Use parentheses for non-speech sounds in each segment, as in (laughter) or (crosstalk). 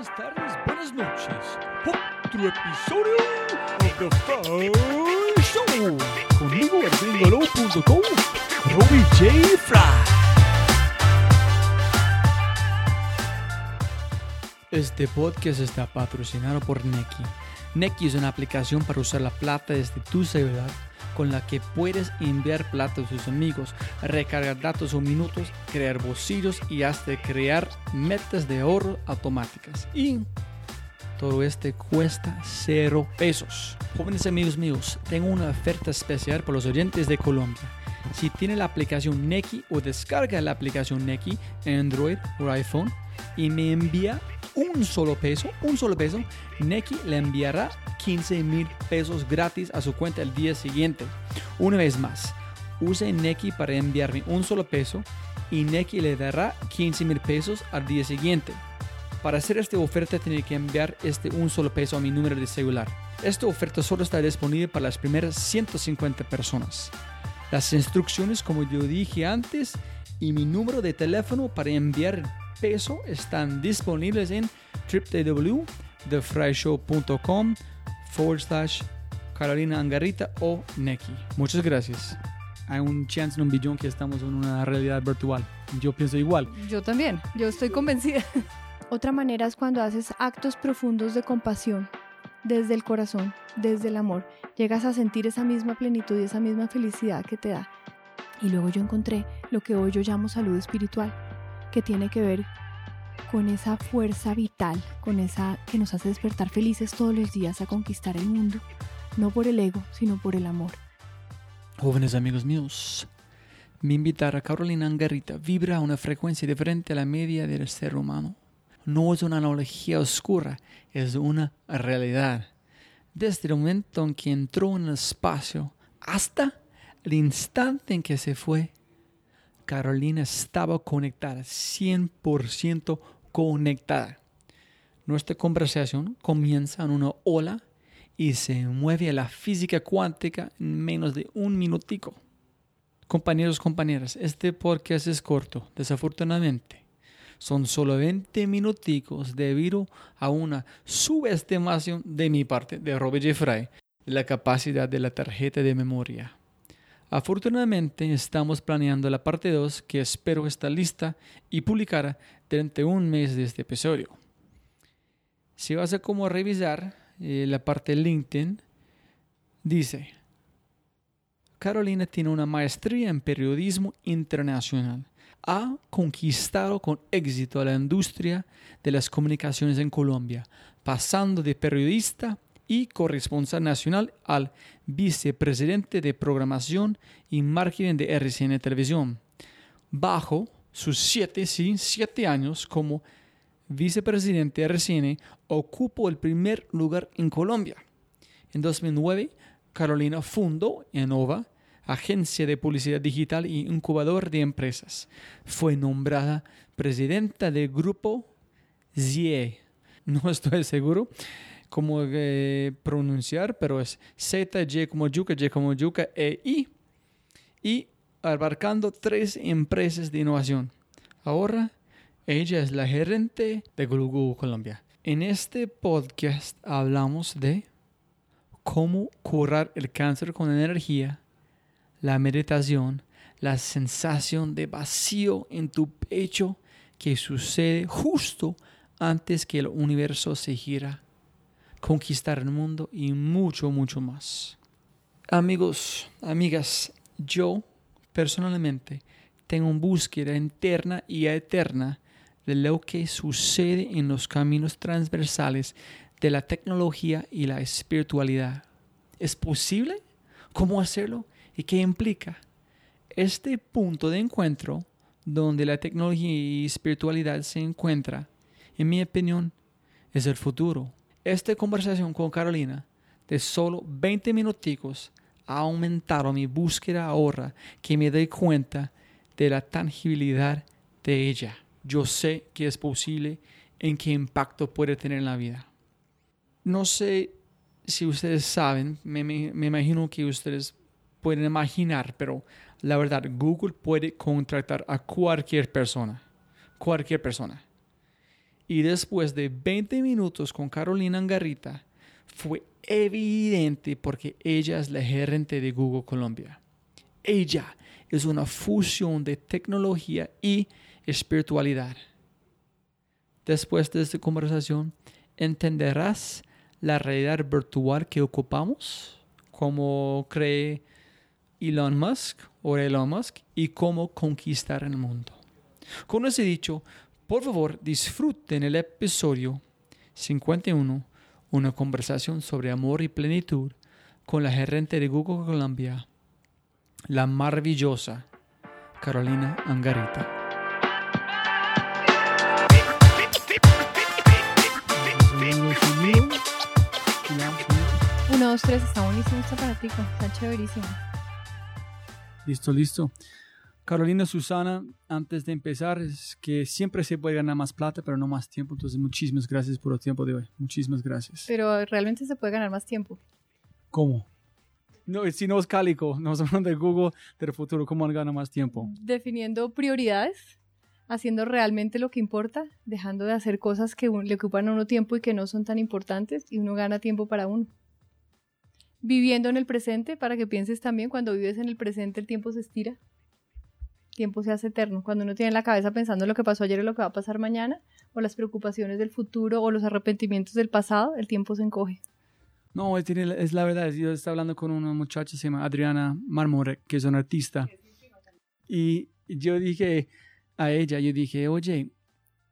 buenas tardes, buenas noches. Otro episodio de The Fry Show. Conmigo, el gringolo.com, Robbie J. Fry. Este podcast está patrocinado por Neki. Neki es una aplicación para usar la plata desde tu celular con la que puedes enviar plata a tus amigos, recargar datos o minutos, crear bolsillos y hasta crear metas de ahorro automáticas. Y todo este cuesta cero pesos. Jóvenes amigos míos, tengo una oferta especial para los oyentes de Colombia. Si tiene la aplicación Neki o descarga la aplicación Neki en Android o iPhone y me envía un solo peso, un solo peso, Neki le enviará 15 mil pesos gratis a su cuenta el día siguiente. Una vez más, use Neki para enviarme un solo peso y Neki le dará 15 mil pesos al día siguiente. Para hacer esta oferta tiene que enviar este un solo peso a mi número de celular. Esta oferta solo está disponible para las primeras 150 personas. Las instrucciones, como yo dije antes, y mi número de teléfono para enviar peso están disponibles en www.thefryshow.com forward slash Carolina Angarita o Neki. Muchas gracias. Hay un chance en un billón que estamos en una realidad virtual. Yo pienso igual. Yo también, yo estoy convencida. Otra manera es cuando haces actos profundos de compasión, desde el corazón, desde el amor. Llegas a sentir esa misma plenitud y esa misma felicidad que te da. Y luego yo encontré lo que hoy yo llamo salud espiritual, que tiene que ver con esa fuerza vital, con esa que nos hace despertar felices todos los días a conquistar el mundo, no por el ego, sino por el amor. Jóvenes amigos míos, mi invitar a Carolina Angarita vibra a una frecuencia diferente a la media del ser humano. No es una analogía oscura, es una realidad. Desde el momento en que entró en el espacio hasta el instante en que se fue, Carolina estaba conectada, 100% conectada. Nuestra conversación comienza en una ola y se mueve a la física cuántica en menos de un minutico. Compañeros, compañeras, este podcast es corto, desafortunadamente. Son solo 20 minuticos debido a una subestimación de mi parte, de Robert Jeffrey, la capacidad de la tarjeta de memoria. Afortunadamente estamos planeando la parte 2 que espero estar lista y publicara durante un mes de este episodio. Si vas a como revisar eh, la parte de LinkedIn, dice, Carolina tiene una maestría en periodismo internacional. Ha conquistado con éxito la industria de las comunicaciones en Colombia, pasando de periodista y corresponsal nacional al vicepresidente de programación y marketing de RCN Televisión. Bajo sus siete, sí, siete años como vicepresidente de RCN, ocupó el primer lugar en Colombia. En 2009, Carolina fundó Enova, agencia de publicidad digital y incubador de empresas. Fue nombrada presidenta del grupo ZIE. No estoy seguro cómo eh, pronunciar, pero es Z, Y como yuca, Y como yuca, E, I. Y abarcando tres empresas de innovación. Ahora, ella es la gerente de Google Colombia. En este podcast hablamos de cómo curar el cáncer con energía, la meditación, la sensación de vacío en tu pecho que sucede justo antes que el universo se gira conquistar el mundo y mucho, mucho más. Amigos, amigas, yo personalmente tengo una búsqueda interna y eterna de lo que sucede en los caminos transversales de la tecnología y la espiritualidad. ¿Es posible? ¿Cómo hacerlo? ¿Y qué implica? Este punto de encuentro donde la tecnología y espiritualidad se encuentra, en mi opinión, es el futuro esta conversación con Carolina de solo 20 minuticos ha aumentado mi búsqueda ahora que me doy cuenta de la tangibilidad de ella. Yo sé que es posible en qué impacto puede tener en la vida. No sé si ustedes saben, me, me imagino que ustedes pueden imaginar, pero la verdad, Google puede contratar a cualquier persona, cualquier persona. Y después de 20 minutos con Carolina Angarita, fue evidente porque ella es la gerente de Google Colombia. Ella es una fusión de tecnología y espiritualidad. Después de esta conversación, entenderás la realidad virtual que ocupamos, como cree Elon Musk o Elon Musk y cómo conquistar el mundo. Con ese dicho, por favor disfruten el episodio 51, una conversación sobre amor y plenitud con la gerente de Google Colombia, la maravillosa Carolina Angarita. Uno, dos, tres, está buenísimo este aparatico, está chéverísimo. Listo, listo. Carolina Susana, antes de empezar, es que siempre se puede ganar más plata, pero no más tiempo. Entonces, muchísimas gracias por el tiempo de hoy. Muchísimas gracias. Pero realmente se puede ganar más tiempo. ¿Cómo? No, si no es cálico, (laughs) nos hablan de Google del futuro, ¿cómo gana más tiempo? Definiendo prioridades, haciendo realmente lo que importa, dejando de hacer cosas que le ocupan a uno tiempo y que no son tan importantes y uno gana tiempo para uno. Viviendo en el presente, para que pienses también, cuando vives en el presente el tiempo se estira, tiempo se hace eterno. Cuando uno tiene en la cabeza pensando lo que pasó ayer y lo que va a pasar mañana, o las preocupaciones del futuro o los arrepentimientos del pasado, el tiempo se encoge. No, es, la verdad. Yo estaba hablando con una muchacha, se llama Adriana Marmore, que es una artista. Y yo dije a ella, yo dije, oye,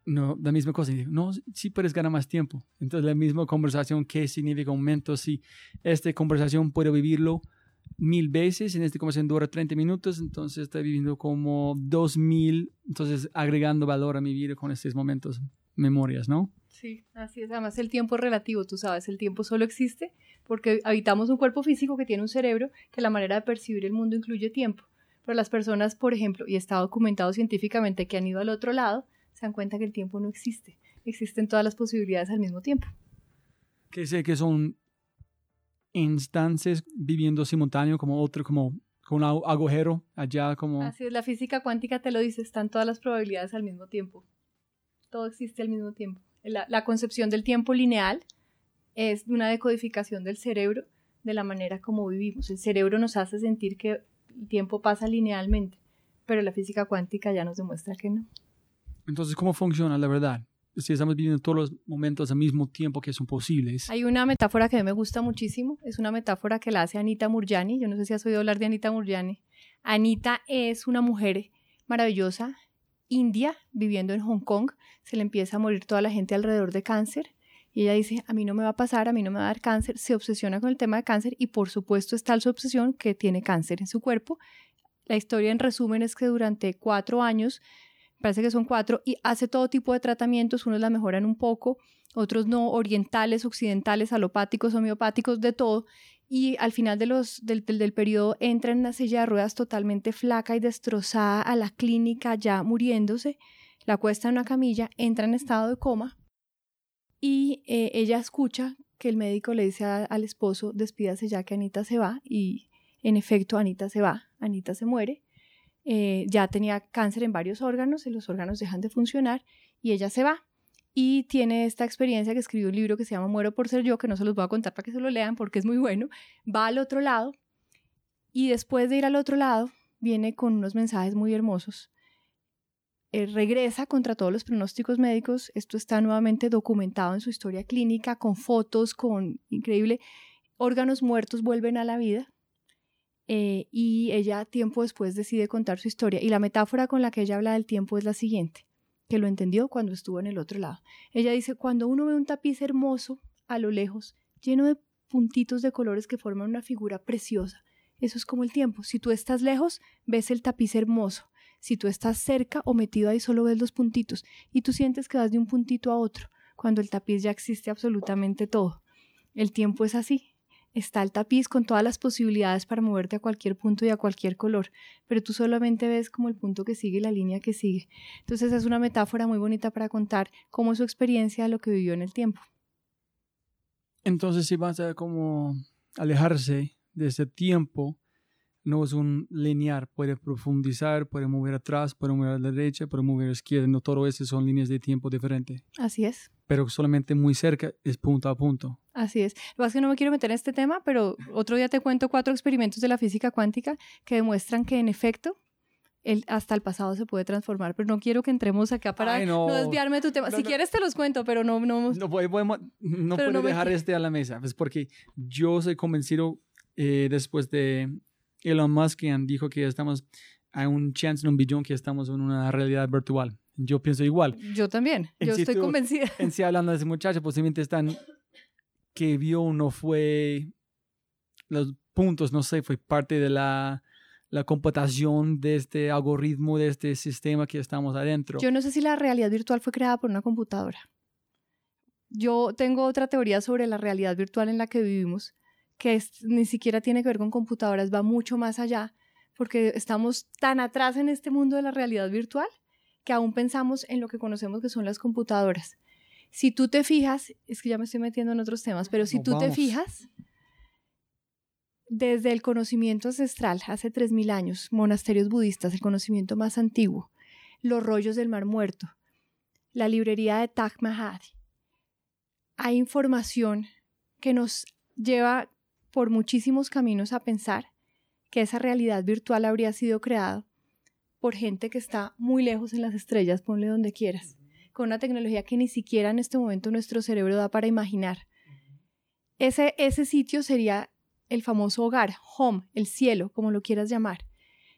no, la misma cosa. Y no, sí puedes ganar más tiempo. Entonces, la misma conversación, ¿qué significa un momento? Si esta conversación puedo vivirlo mil veces, en esta conversación dura 30 minutos, entonces estoy viviendo como 2000, entonces agregando valor a mi vida con estos momentos, memorias, ¿no? Sí, así es. Además, el tiempo es relativo, tú sabes, el tiempo solo existe porque habitamos un cuerpo físico que tiene un cerebro que la manera de percibir el mundo incluye tiempo. Pero las personas, por ejemplo, y está documentado científicamente que han ido al otro lado, se dan cuenta que el tiempo no existe. Existen todas las posibilidades al mismo tiempo. Que sé que son instancias viviendo simultáneo como otro, como con un agujero allá como... Así es, la física cuántica te lo dice, están todas las probabilidades al mismo tiempo. Todo existe al mismo tiempo. La, la concepción del tiempo lineal es una decodificación del cerebro de la manera como vivimos. El cerebro nos hace sentir que el tiempo pasa linealmente, pero la física cuántica ya nos demuestra que no. Entonces, ¿cómo funciona la verdad? Si estamos viviendo todos los momentos al mismo tiempo que son posibles. Hay una metáfora que a mí me gusta muchísimo. Es una metáfora que la hace Anita Murjani. Yo no sé si has oído hablar de Anita Murjani. Anita es una mujer maravillosa, india, viviendo en Hong Kong. Se le empieza a morir toda la gente alrededor de cáncer. Y ella dice, a mí no me va a pasar, a mí no me va a dar cáncer. Se obsesiona con el tema de cáncer y por supuesto está su obsesión que tiene cáncer en su cuerpo. La historia en resumen es que durante cuatro años parece que son cuatro, y hace todo tipo de tratamientos, unos la mejoran un poco, otros no, orientales, occidentales, alopáticos, homeopáticos, de todo, y al final de los, del, del, periodo entra en una silla de ruedas totalmente flaca y destrozada a la clínica ya muriéndose, la cuesta en una camilla, entra en estado de coma y eh, ella escucha que el médico le dice al esposo, despídase ya que Anita se va y en efecto Anita se va, Anita se muere eh, ya tenía cáncer en varios órganos y los órganos dejan de funcionar y ella se va. Y tiene esta experiencia que escribió un libro que se llama Muero por ser yo, que no se los voy a contar para que se lo lean porque es muy bueno, va al otro lado y después de ir al otro lado viene con unos mensajes muy hermosos. Eh, regresa contra todos los pronósticos médicos, esto está nuevamente documentado en su historia clínica, con fotos, con increíble, órganos muertos vuelven a la vida eh, y ella tiempo después decide contar su historia. Y la metáfora con la que ella habla del tiempo es la siguiente, que lo entendió cuando estuvo en el otro lado. Ella dice, cuando uno ve un tapiz hermoso a lo lejos, lleno de puntitos de colores que forman una figura preciosa, eso es como el tiempo. Si tú estás lejos, ves el tapiz hermoso. Si tú estás cerca o metido ahí, solo ves los puntitos. Y tú sientes que vas de un puntito a otro, cuando el tapiz ya existe absolutamente todo. El tiempo es así está el tapiz con todas las posibilidades para moverte a cualquier punto y a cualquier color, pero tú solamente ves como el punto que sigue y la línea que sigue. Entonces es una metáfora muy bonita para contar cómo es su experiencia de lo que vivió en el tiempo. Entonces si vas a como alejarse de ese tiempo, no es un lineal, puede profundizar, puede mover atrás, puede mover a la derecha, puede mover a la izquierda, no todo eso son líneas de tiempo diferentes. Así es. Pero solamente muy cerca es punto a punto. Así es. Lo que es que no me quiero meter en este tema, pero otro día te cuento cuatro experimentos de la física cuántica que demuestran que en efecto el, hasta el pasado se puede transformar, pero no quiero que entremos acá para no. desviarme de tu tema. si quieres te los cuento, pero no... No, no, podemos, no puedo dejar este a la mesa, pues porque yo soy convencido eh, después de Elon Musk dijo que estamos, hay un chance en un billón que estamos en una realidad virtual. Yo pienso igual. Yo también, yo estoy convencida. (laughs) En sí, hablando de ese muchacho, posiblemente están que vio no fue los puntos, no sé, fue parte de la, la computación de este algoritmo, de este sistema que estamos adentro. Yo no sé si la realidad virtual fue creada por una computadora. Yo tengo otra teoría sobre la realidad virtual en la que vivimos, que ni siquiera tiene que ver con computadoras, va mucho más allá, porque estamos tan atrás en este mundo de la realidad virtual que aún pensamos en lo que conocemos que son las computadoras. Si tú te fijas, es que ya me estoy metiendo en otros temas, pero si tú te fijas, desde el conocimiento ancestral, hace 3.000 años, monasterios budistas, el conocimiento más antiguo, los rollos del Mar Muerto, la librería de Taj Mahal, hay información que nos lleva por muchísimos caminos a pensar que esa realidad virtual habría sido creada por gente que está muy lejos en las estrellas, ponle donde quieras, con una tecnología que ni siquiera en este momento nuestro cerebro da para imaginar. Ese, ese sitio sería el famoso hogar, home, el cielo, como lo quieras llamar.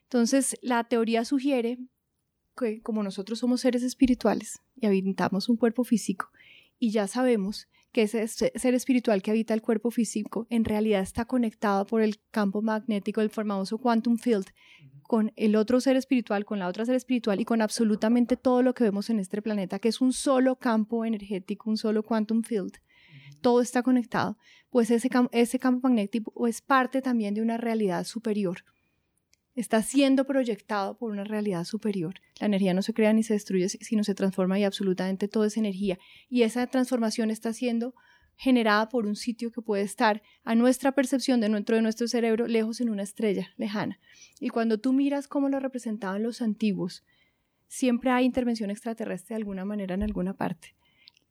Entonces, la teoría sugiere que como nosotros somos seres espirituales y habitamos un cuerpo físico, y ya sabemos que ese ser espiritual que habita el cuerpo físico en realidad está conectado por el campo magnético, el famoso quantum field, con el otro ser espiritual, con la otra ser espiritual y con absolutamente todo lo que vemos en este planeta, que es un solo campo energético, un solo quantum field. Todo está conectado, pues ese, ese campo magnético es parte también de una realidad superior está siendo proyectado por una realidad superior. La energía no se crea ni se destruye, sino se transforma y absolutamente todo es energía. Y esa transformación está siendo generada por un sitio que puede estar a nuestra percepción dentro de nuestro cerebro lejos en una estrella lejana. Y cuando tú miras cómo lo representaban los antiguos, siempre hay intervención extraterrestre de alguna manera en alguna parte.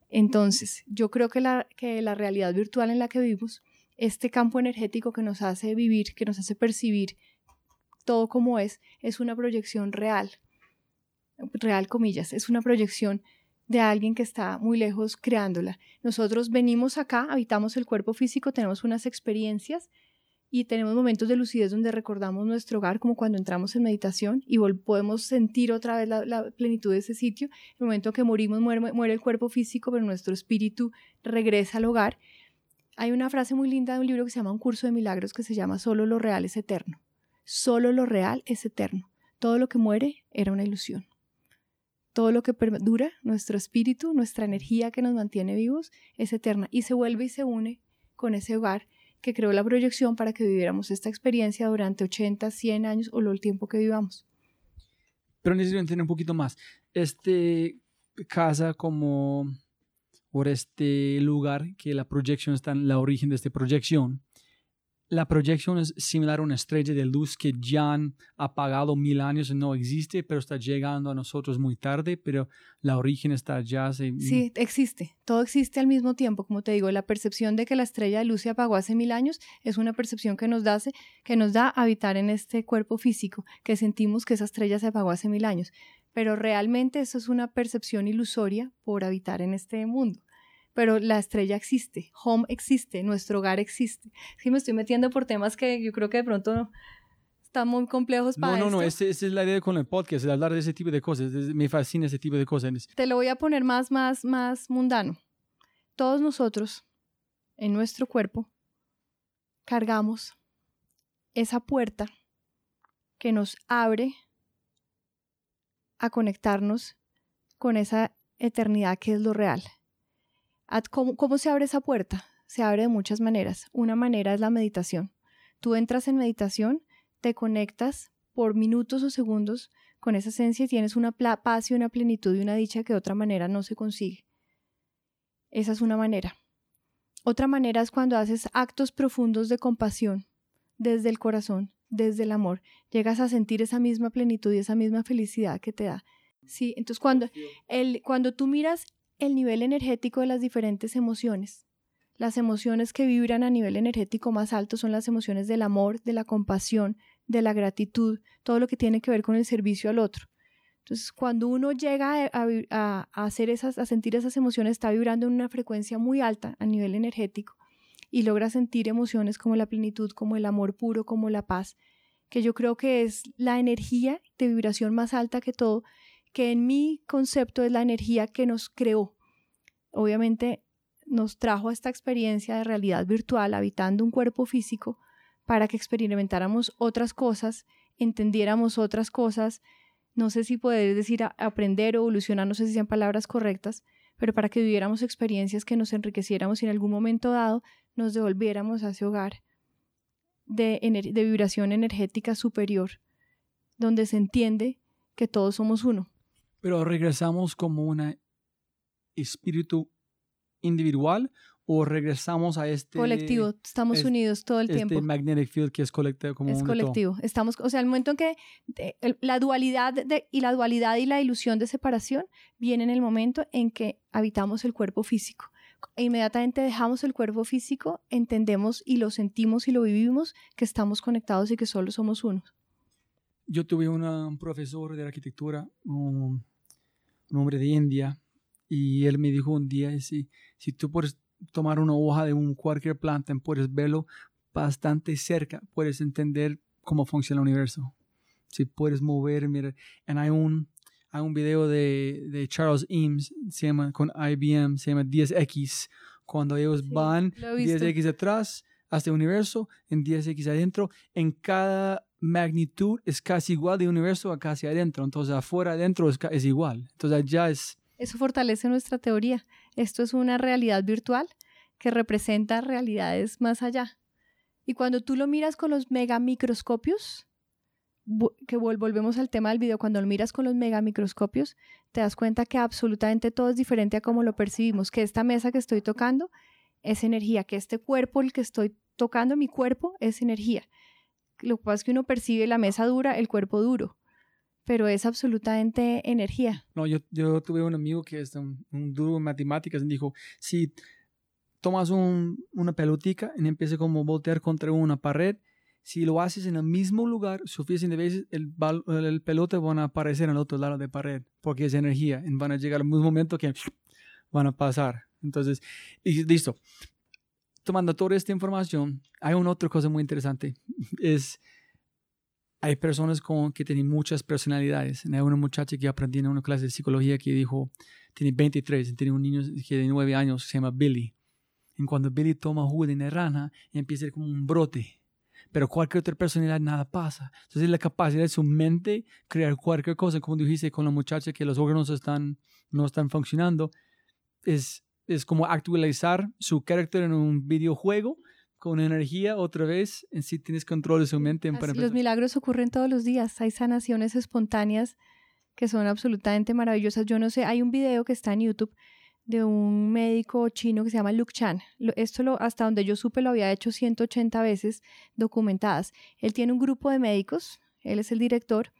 Entonces, yo creo que la, que la realidad virtual en la que vivimos, este campo energético que nos hace vivir, que nos hace percibir todo como es, es una proyección real, real comillas, es una proyección de alguien que está muy lejos creándola. Nosotros venimos acá, habitamos el cuerpo físico, tenemos unas experiencias y tenemos momentos de lucidez donde recordamos nuestro hogar, como cuando entramos en meditación y podemos sentir otra vez la, plenitud de ese sitio. El momento que morimos muere, muere el cuerpo físico, pero nuestro espíritu regresa al hogar. Hay una frase muy linda de un libro que se llama Un curso de milagros que se llama Solo lo real es eterno. Solo lo real es eterno. Todo lo que muere era una ilusión. Todo lo que perdura, nuestro espíritu, nuestra energía que nos mantiene vivos, es eterna y se vuelve y se une con ese hogar que creó la proyección para que viviéramos esta experiencia durante 80, 100 años o lo el tiempo que vivamos. Pero necesito entender un poquito más. Este casa como por este lugar que la proyección está en la origen de esta proyección la proyección es similar a una estrella de luz que ya han apagado mil años y no existe, pero está llegando a nosotros muy tarde, pero la origen está ya. Sí, existe. Todo existe al mismo tiempo. Como te digo, la percepción de que la estrella de luz se apagó hace mil años es una percepción que nos da, que nos da habitar en este cuerpo físico, que sentimos que esa estrella se apagó hace mil años. Pero realmente eso es una percepción ilusoria por habitar en este mundo pero la estrella existe, home existe, nuestro hogar existe. Sí, me estoy metiendo por temas que yo creo que de pronto están muy complejos para No, no, no, esa es la idea con el podcast, el hablar de ese tipo de cosas. Me fascina ese tipo de cosas. Te lo voy a poner más, más, más mundano. Todos nosotros, en nuestro cuerpo, cargamos esa puerta que nos abre a conectarnos con esa eternidad que es lo real. ¿Cómo, se abre esa puerta? Se abre de muchas maneras. Una manera es la meditación. Tú entras en meditación, te conectas por minutos o segundos con esa esencia y tienes una paz y una plenitud y una dicha que de otra manera no se consigue. Esa es una manera. Otra manera es cuando haces actos profundos de compasión desde el corazón, desde el amor, llegas a sentir esa misma plenitud y esa misma felicidad que te da. Sí, entonces cuando, el, cuando tú miras el nivel energético de las diferentes emociones, las emociones que vibran a nivel energético más alto son las emociones del amor, de la compasión, de la gratitud, todo lo que tiene que ver con el servicio al otro. Entonces, cuando uno llega a, hacer esas, a sentir esas emociones, está vibrando en una frecuencia muy alta a nivel energético y logra sentir emociones como la plenitud, como el amor puro, como la paz, que yo creo que es la energía de vibración más alta que todo, que en mi concepto es la energía que nos creó. Obviamente nos trajo a esta experiencia de realidad virtual habitando un cuerpo físico para que experimentáramos otras cosas, entendiéramos otras cosas, no sé si poder decir aprender o evolucionar, no sé si sean palabras correctas, pero para que viviéramos experiencias que nos enriqueciéramos y en algún momento dado nos devolviéramos a ese hogar de, de vibración energética superior, donde se entiende que todos somos uno. Pero regresamos como un espíritu individual o regresamos a este colectivo, estamos unidos todo el este tiempo. magnetic field que es colectivo como es colectivo. Estamos, o sea, el momento en que la dualidad de, y la dualidad y la ilusión de separación viene en el momento en que habitamos el cuerpo físico. E inmediatamente dejamos el cuerpo físico, entendemos y lo sentimos y lo vivimos que estamos conectados y que solo somos uno. Yo tuve un profesor de arquitectura, un, un hombre de India, y él me dijo un día, si, si tú puedes tomar una hoja de un cualquier planta, puedes verlo bastante cerca, puedes entender cómo funciona el universo. Si puedes mover, mira, y hay un, hay un video de, de, Charles Eames, se llama con IBM, se llama 10X, cuando ellos van 10X atrás hasta el universo, en 10X adentro, en cada magnitud es casi igual de universo a casi adentro, entonces afuera adentro es, igual, entonces allá es eso fortalece nuestra teoría. Esto es una realidad virtual que representa realidades más allá. Y cuando tú lo miras con los megamicroscopios, que volvemos al tema del video, cuando lo miras con los megamicroscopios, te das cuenta que absolutamente todo es diferente a cómo lo percibimos, que esta mesa que estoy tocando es energía, que este cuerpo, el que estoy tocando, mi cuerpo, es energía. Lo que pasa es que uno percibe la mesa dura, el cuerpo duro pero es absolutamente energía. No, yo, yo tuve un amigo que es un, duro en matemáticas y dijo, si tomas un, una pelotica y empieza como a voltear contra una pared, si lo haces en el mismo lugar suficiente veces, el, el pelota van a aparecer en el otro lado de pared, porque es energía, y van a llegar al mismo momento que van a pasar. Entonces, y listo. Tomando toda esta información, hay una otra cosa muy interesante, es hay personas con, que tienen muchas personalidades. Hay una muchacha que aprendí en una clase de psicología que dijo, tiene 23, tiene un niño que de 9 años se llama Billy. Y cuando Billy toma jugo de naranja, empieza a ser como un brote. Pero cualquier otra personalidad nada pasa. Entonces la capacidad de su mente crear cualquier cosa, como dijiste con la muchacha que los órganos están, no están funcionando, es, es como actualizar su carácter en un videojuego con energía otra vez, en sí tienes control de su mente. los milagros ocurren todos los días, hay sanaciones espontáneas que son absolutamente maravillosas. Yo no sé, hay un video que está en YouTube de un médico chino que se llama Luke Chan. Esto lo, hasta donde yo supe lo había hecho 180 veces documentadas. Él tiene un grupo de médicos, él es el director.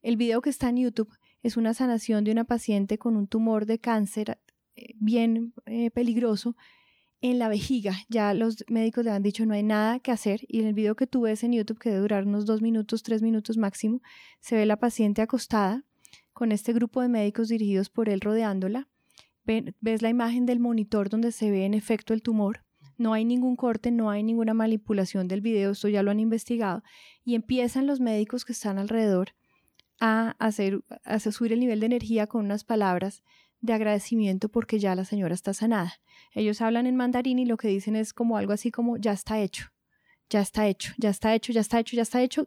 El video que está en YouTube es una sanación de una paciente con un tumor de cáncer bien eh, peligroso en la vejiga. Ya los médicos le han dicho no hay nada que hacer y en el video que tú ves en YouTube, que debe durar unos dos minutos, tres minutos máximo, se ve la paciente acostada con este grupo de médicos dirigidos por él rodeándola. ves la imagen del monitor donde se ve en efecto el tumor. No hay ningún corte, no hay ninguna manipulación del video, esto ya lo han investigado. Y empiezan los médicos que están alrededor a hacer, a subir el nivel de energía con unas palabras de agradecimiento porque ya la señora está sanada. Ellos hablan en mandarín y lo que dicen es como algo así como ya está hecho, ya está hecho, ya está hecho, ya está hecho, ya está hecho.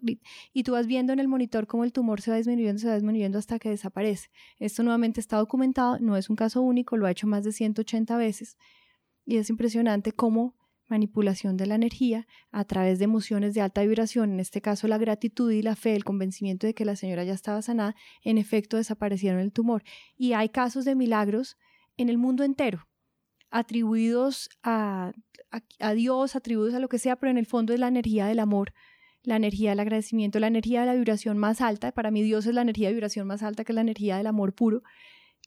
Y tú vas viendo en el monitor cómo el tumor se va disminuyendo, se va disminuyendo hasta que desaparece. Esto nuevamente está documentado, no es un caso único, lo ha hecho más de 180 veces. Y es impresionante cómo manipulación de la energía a través de emociones de alta vibración, en este caso la gratitud y la fe, el convencimiento de que la señora ya estaba sanada, en efecto desaparecieron el tumor. Y hay casos de milagros en el mundo entero, atribuidos a, a, Dios, atribuidos a lo que sea, pero en el fondo es la energía del amor la energía del agradecimiento, la energía de la vibración más alta. Para mí Dios es la energía de vibración más alta, que es la energía del amor puro,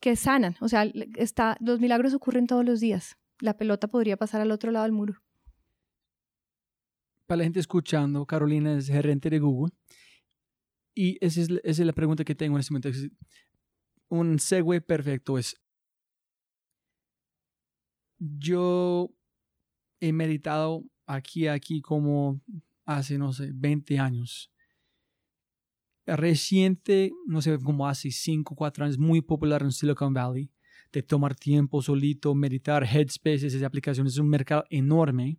que sanan. O sea, está, los milagros ocurren todos los días. La pelota podría pasar al otro lado del muro. Para la gente escuchando, Carolina es gerente de Google. Y esa es, la pregunta que tengo en este momento. Un segue perfecto es, yo he meditado aquí, aquí como hace, no sé, 20 años. Reciente, no sé, como hace 5, 4 años, muy popular en Silicon Valley, de tomar tiempo solito, meditar, Headspace, esas aplicaciones, es un mercado enorme.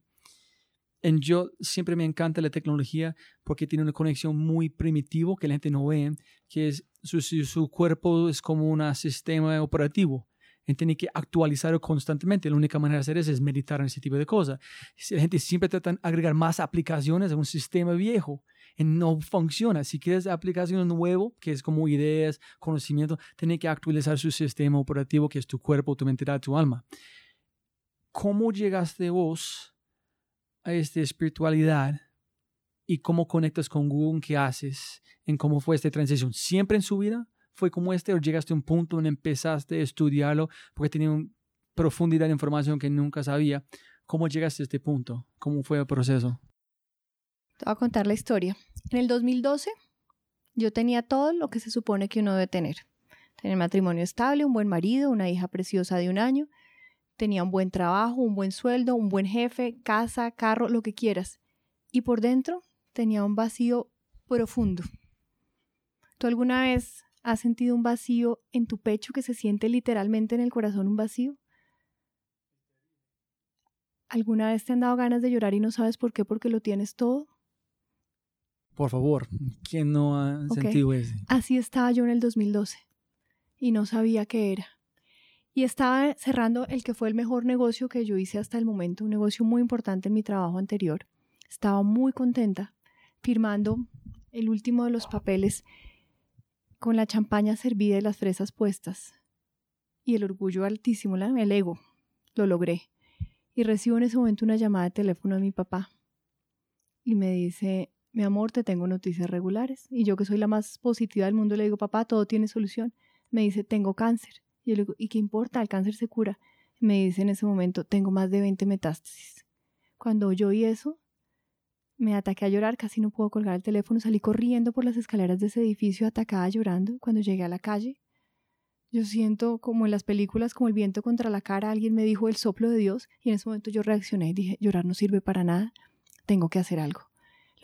Y yo siempre me encanta la tecnología porque tiene una conexión muy primitivo que la gente no ve, que es su, su cuerpo es como un sistema operativo tiene que actualizarlo constantemente. La única manera de hacer eso es meditar en ese tipo de cosas. La gente siempre trata de agregar más aplicaciones a un sistema viejo y no funciona. Si quieres aplicación nuevo, que es como ideas, conocimiento, tiene que actualizar su sistema operativo, que es tu cuerpo, tu mente, tu alma. ¿Cómo llegaste vos a esta espiritualidad y cómo conectas con Google? ¿Qué haces? ¿En cómo fue esta transición? ¿Siempre en su vida? fue como este o llegaste a un punto donde empezaste a estudiarlo porque tenía una profundidad de información que nunca sabía? ¿Cómo llegaste a este punto? ¿Cómo fue el proceso? Te voy a contar la historia. En el 2012 yo tenía todo lo que se supone que uno debe tener. Tener matrimonio estable, un buen marido, una hija preciosa de un año, tenía un buen trabajo, un buen sueldo, un buen jefe, casa, carro, lo que quieras. Y por dentro tenía un vacío profundo. ¿Tú alguna vez ¿Has sentido un vacío en tu pecho que se siente literalmente en el corazón un vacío? ¿Alguna vez te han dado ganas de llorar y no sabes por qué? Porque lo tienes todo. Por favor, ¿quién no ha sentido eso? Así estaba yo en el 2012 y no sabía qué era. Y estaba cerrando el que fue el mejor negocio que yo hice hasta el momento, un negocio muy importante en mi trabajo anterior. Estaba muy contenta firmando el último de los papeles con la champaña servida y las fresas puestas. Y el orgullo altísimo, el ego, lo logré. Y recibo en ese momento una llamada de teléfono de mi papá. Y me dice, mi amor, te tengo noticias regulares. Y yo que soy la más positiva del mundo le digo, papá, todo tiene solución. Me dice, tengo cáncer. Y yo le digo, ¿y qué importa? El cáncer se cura. me dice en ese momento, tengo más de 20 metástasis. Cuando yo oí eso, me ataqué a llorar, casi no puedo colgar el teléfono, salí corriendo por las escaleras de ese edificio atacada llorando. Cuando llegué a la calle, yo siento como en las películas, como el viento contra la cara, alguien me dijo el soplo de Dios y en ese momento yo reaccioné y dije, llorar no sirve para nada, tengo que hacer algo.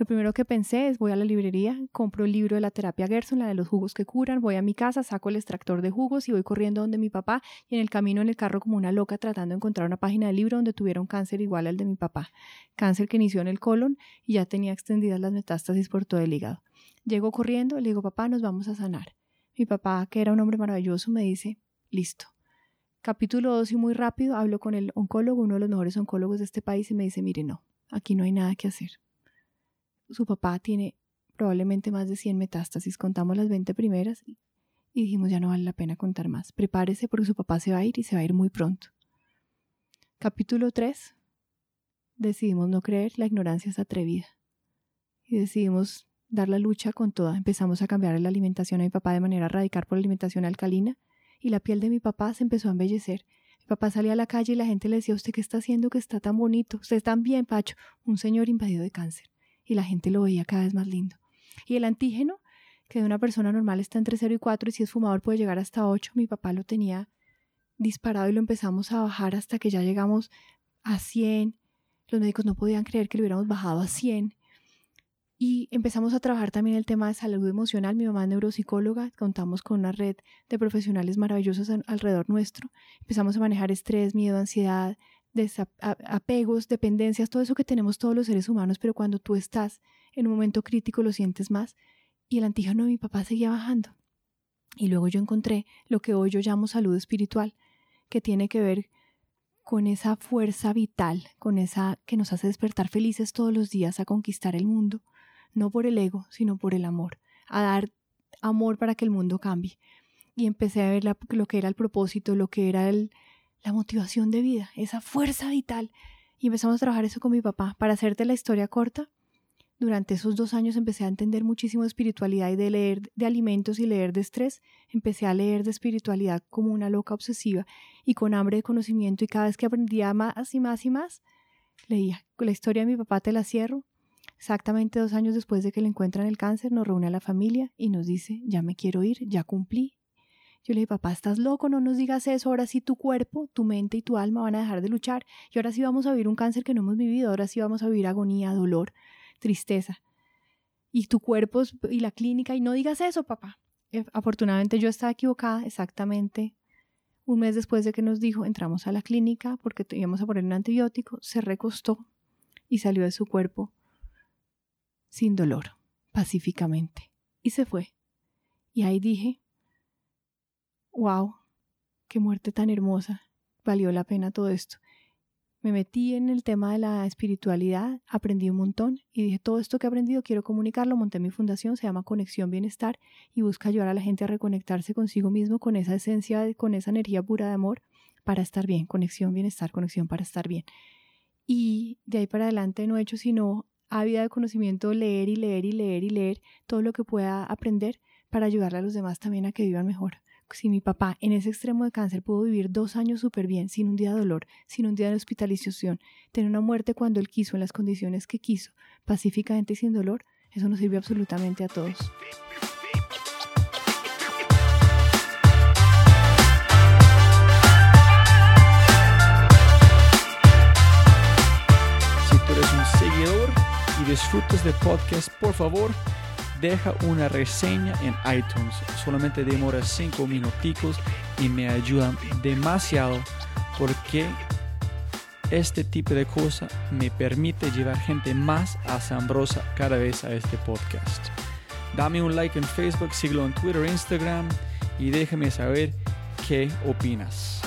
Lo primero que pensé es voy a la librería, compro el libro de la terapia Gerson, la de los jugos que curan, voy a mi casa, saco el extractor de jugos y voy corriendo donde mi papá y en el camino en el carro como una loca tratando de encontrar una página del libro donde tuviera un cáncer igual al de mi papá. Cáncer que inició en el colon y ya tenía extendidas las metástasis por todo el hígado. Llego corriendo, le digo, papá, nos vamos a sanar. Mi papá, que era un hombre maravilloso, me dice, listo. Capítulo 2 y muy rápido hablo con el oncólogo, uno de los mejores oncólogos de este país y me dice, mire, no, aquí no hay nada que hacer su papá tiene probablemente más de 100 metástasis, contamos las 20 primeras y, dijimos ya no vale la pena contar más. Prepárese porque su papá se va a ir y se va a ir muy pronto. Capítulo 3. Decidimos no creer, la ignorancia es atrevida. Y decidimos dar la lucha con toda. Empezamos a cambiar la alimentación a mi papá de manera radical por la alimentación alcalina y la piel de mi papá se empezó a embellecer. Mi papá salía a la calle y la gente le decía, ¿usted qué está haciendo que está tan bonito? Usted está bien, Pacho. Un señor invadido de cáncer y la gente lo veía cada vez más lindo. Y el antígeno, que de una persona normal está entre 0 y 4 y si es fumador puede llegar hasta 8, mi papá lo tenía disparado y lo empezamos a bajar hasta que ya llegamos a 100. Los médicos no podían creer que lo hubiéramos bajado a 100. Y empezamos a trabajar también el tema de salud emocional. Mi mamá es neuropsicóloga, contamos con una red de profesionales maravillosos alrededor nuestro. Empezamos a manejar estrés, miedo, ansiedad, apegos, dependencias, todo eso que tenemos todos los seres humanos, pero cuando tú estás en un momento crítico lo sientes más. Y el antígeno de mi papá seguía bajando. Y luego yo encontré lo que hoy yo llamo salud espiritual, que tiene que ver con esa fuerza vital, con esa que nos hace despertar felices todos los días a conquistar el mundo, no por el ego, sino por el amor, a dar amor para que el mundo cambie. Y empecé a ver lo que era el propósito, lo que era el, la motivación de vida, esa fuerza vital. Y empezamos a trabajar eso con mi papá. Para hacerte la historia corta, durante esos dos años empecé a entender muchísimo de espiritualidad y de leer de alimentos y leer de estrés. Empecé a leer de espiritualidad como una loca obsesiva y con hambre de conocimiento y cada vez que aprendía más y más y más, leía. La historia de mi papá te la cierro. Exactamente dos años después de que le encuentran el cáncer, nos reúne a la familia y nos dice, ya me quiero ir, ya cumplí. Yo le dije, papá, estás loco, no nos digas eso, ahora sí tu cuerpo, tu mente y tu alma van a dejar de luchar y ahora sí vamos a vivir un cáncer que no hemos vivido, ahora sí vamos a vivir agonía, dolor tristeza. Y tu cuerpo y la clínica, y no digas eso, papá. Eh, afortunadamente yo estaba equivocada exactamente un mes después de que nos dijo, entramos a la clínica porque íbamos a poner un antibiótico, se recostó y salió de su cuerpo sin dolor, pacíficamente. Y se fue. Y ahí dije, wow, qué muerte tan hermosa, valió la pena todo esto. Me metí en el tema de la espiritualidad, aprendí un montón y dije, todo esto que he aprendido quiero comunicarlo, monté mi fundación, se llama Conexión Bienestar y busca ayudar a la gente a reconectarse consigo mismo con esa esencia, con esa energía pura de amor para estar bien, conexión, bienestar, conexión para estar bien. Y de ahí para adelante no he hecho sino vida de conocimiento, leer y leer y leer y leer todo lo que pueda aprender para ayudarle a los demás también a que vivan mejor si mi papá en ese extremo de cáncer pudo vivir dos años súper bien, sin un día de dolor, sin un día de hospitalización, tener una muerte cuando él quiso, en las condiciones que quiso, pacíficamente y sin dolor, eso nos sirve absolutamente a todos. Si tú eres un seguidor y disfrutas de podcast, por favor, deja una reseña en iTunes. Solamente demora 5 minuticos y me ayuda demasiado porque este tipo de cosa me permite llevar gente más asombrosa cada vez a este podcast. Dame un like en Facebook, síguelo en Twitter, Instagram y déjame saber qué opinas.